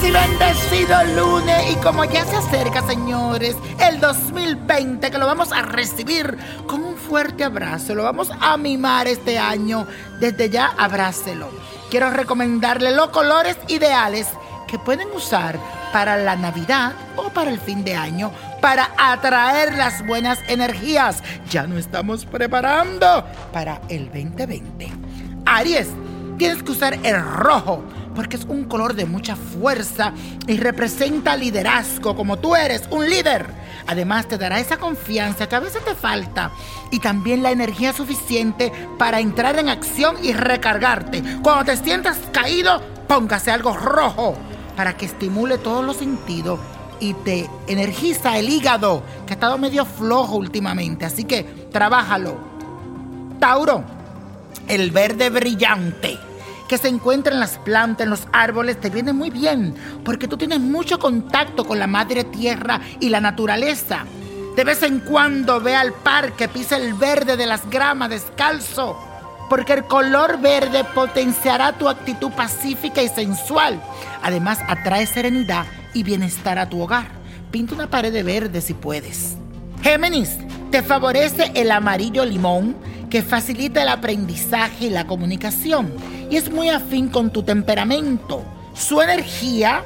Feliz y bendecido lunes y como ya se acerca, señores, el 2020 que lo vamos a recibir con un fuerte abrazo, lo vamos a mimar este año, desde ya abrácelo. Quiero recomendarle los colores ideales que pueden usar para la Navidad o para el fin de año para atraer las buenas energías. Ya no estamos preparando para el 2020. Aries, tienes que usar el rojo porque es un color de mucha fuerza y representa liderazgo, como tú eres, un líder. Además te dará esa confianza que a veces te falta y también la energía suficiente para entrar en acción y recargarte. Cuando te sientas caído, póngase algo rojo para que estimule todos los sentidos y te energiza el hígado, que ha estado medio flojo últimamente. Así que trabájalo. Tauro, el verde brillante que se encuentra en las plantas, en los árboles, te viene muy bien, porque tú tienes mucho contacto con la madre tierra y la naturaleza. De vez en cuando ve al parque, pisa el verde de las gramas descalzo, porque el color verde potenciará tu actitud pacífica y sensual. Además, atrae serenidad y bienestar a tu hogar. Pinta una pared de verde si puedes. Géminis, te favorece el amarillo limón que facilita el aprendizaje y la comunicación y es muy afín con tu temperamento. Su energía,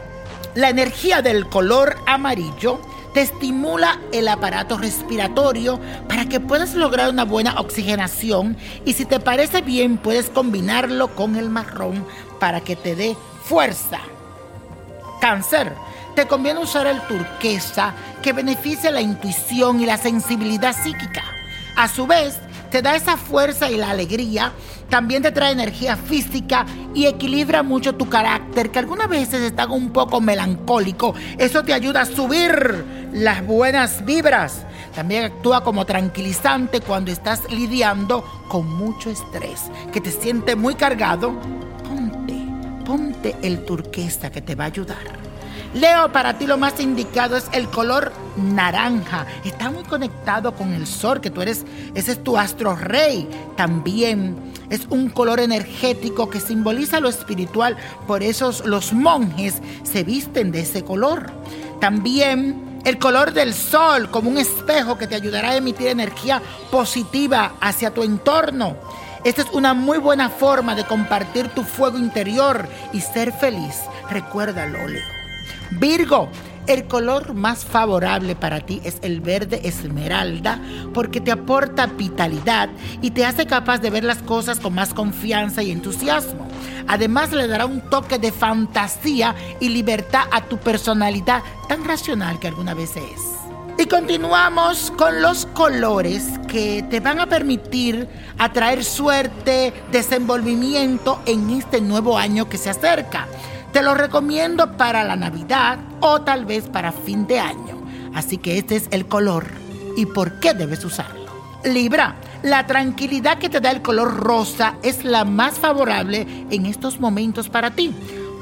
la energía del color amarillo, te estimula el aparato respiratorio para que puedas lograr una buena oxigenación y si te parece bien puedes combinarlo con el marrón para que te dé fuerza. Cáncer, te conviene usar el turquesa que beneficia la intuición y la sensibilidad psíquica. A su vez, te da esa fuerza y la alegría, también te trae energía física y equilibra mucho tu carácter, que algunas veces está un poco melancólico. Eso te ayuda a subir las buenas vibras. También actúa como tranquilizante cuando estás lidiando con mucho estrés, que te siente muy cargado. Ponte, ponte el turquesa que te va a ayudar. Leo, para ti lo más indicado es el color naranja. Está muy conectado con el sol, que tú eres, ese es tu astro rey. También es un color energético que simboliza lo espiritual, por eso los monjes se visten de ese color. También el color del sol como un espejo que te ayudará a emitir energía positiva hacia tu entorno. Esta es una muy buena forma de compartir tu fuego interior y ser feliz. Recuérdalo, Leo. Virgo, el color más favorable para ti es el verde esmeralda porque te aporta vitalidad y te hace capaz de ver las cosas con más confianza y entusiasmo. Además le dará un toque de fantasía y libertad a tu personalidad tan racional que alguna vez es. Y continuamos con los colores que te van a permitir atraer suerte, desenvolvimiento en este nuevo año que se acerca. Te lo recomiendo para la Navidad o tal vez para fin de año. Así que este es el color y por qué debes usarlo. Libra, la tranquilidad que te da el color rosa es la más favorable en estos momentos para ti,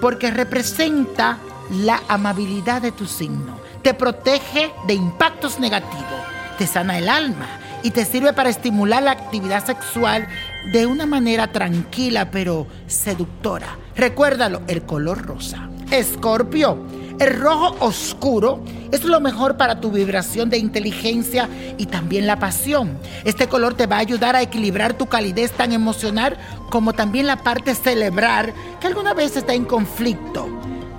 porque representa la amabilidad de tu signo, te protege de impactos negativos, te sana el alma y te sirve para estimular la actividad sexual de una manera tranquila pero seductora. Recuérdalo, el color rosa. Escorpio, el rojo oscuro es lo mejor para tu vibración de inteligencia y también la pasión. Este color te va a ayudar a equilibrar tu calidez tan emocional como también la parte celebrar que alguna vez está en conflicto.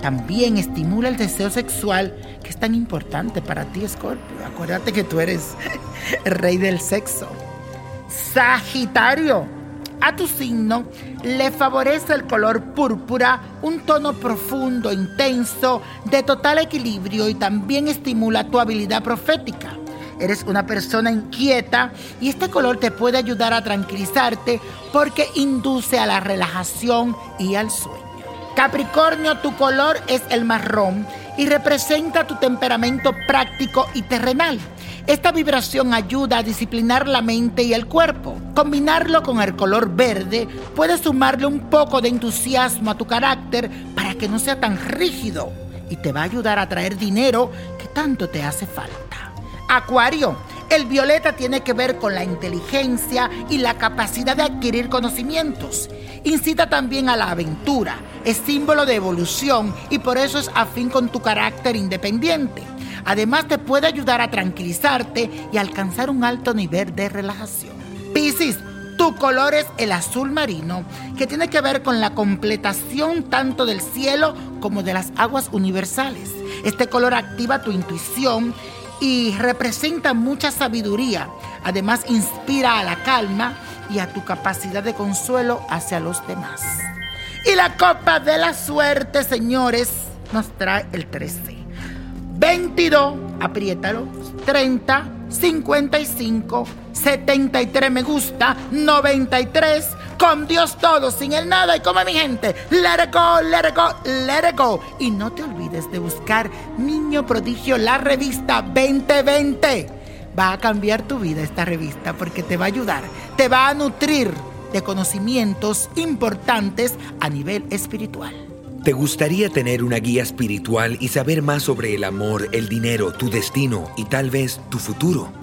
También estimula el deseo sexual que es tan importante para ti, Escorpio. Acuérdate que tú eres el rey del sexo. Sagitario a tu signo le favorece el color púrpura, un tono profundo, intenso, de total equilibrio y también estimula tu habilidad profética. Eres una persona inquieta y este color te puede ayudar a tranquilizarte porque induce a la relajación y al sueño. Capricornio, tu color es el marrón y representa tu temperamento práctico y terrenal. Esta vibración ayuda a disciplinar la mente y el cuerpo. Combinarlo con el color verde puede sumarle un poco de entusiasmo a tu carácter para que no sea tan rígido y te va a ayudar a traer dinero que tanto te hace falta. Acuario, el violeta tiene que ver con la inteligencia y la capacidad de adquirir conocimientos incita también a la aventura, es símbolo de evolución y por eso es afín con tu carácter independiente. Además te puede ayudar a tranquilizarte y alcanzar un alto nivel de relajación. Piscis, tu color es el azul marino, que tiene que ver con la completación tanto del cielo como de las aguas universales. Este color activa tu intuición y representa mucha sabiduría. Además, inspira a la calma y a tu capacidad de consuelo hacia los demás. Y la copa de la suerte, señores, nos trae el 13. 22, apriétalo, 30, 55, 73 me gusta, 93, con Dios todo, sin el nada y como mi gente, let it go, let it go, let it go. Y no te olvides de buscar Niño Prodigio, la revista 2020. Va a cambiar tu vida esta revista porque te va a ayudar, te va a nutrir de conocimientos importantes a nivel espiritual. ¿Te gustaría tener una guía espiritual y saber más sobre el amor, el dinero, tu destino y tal vez tu futuro?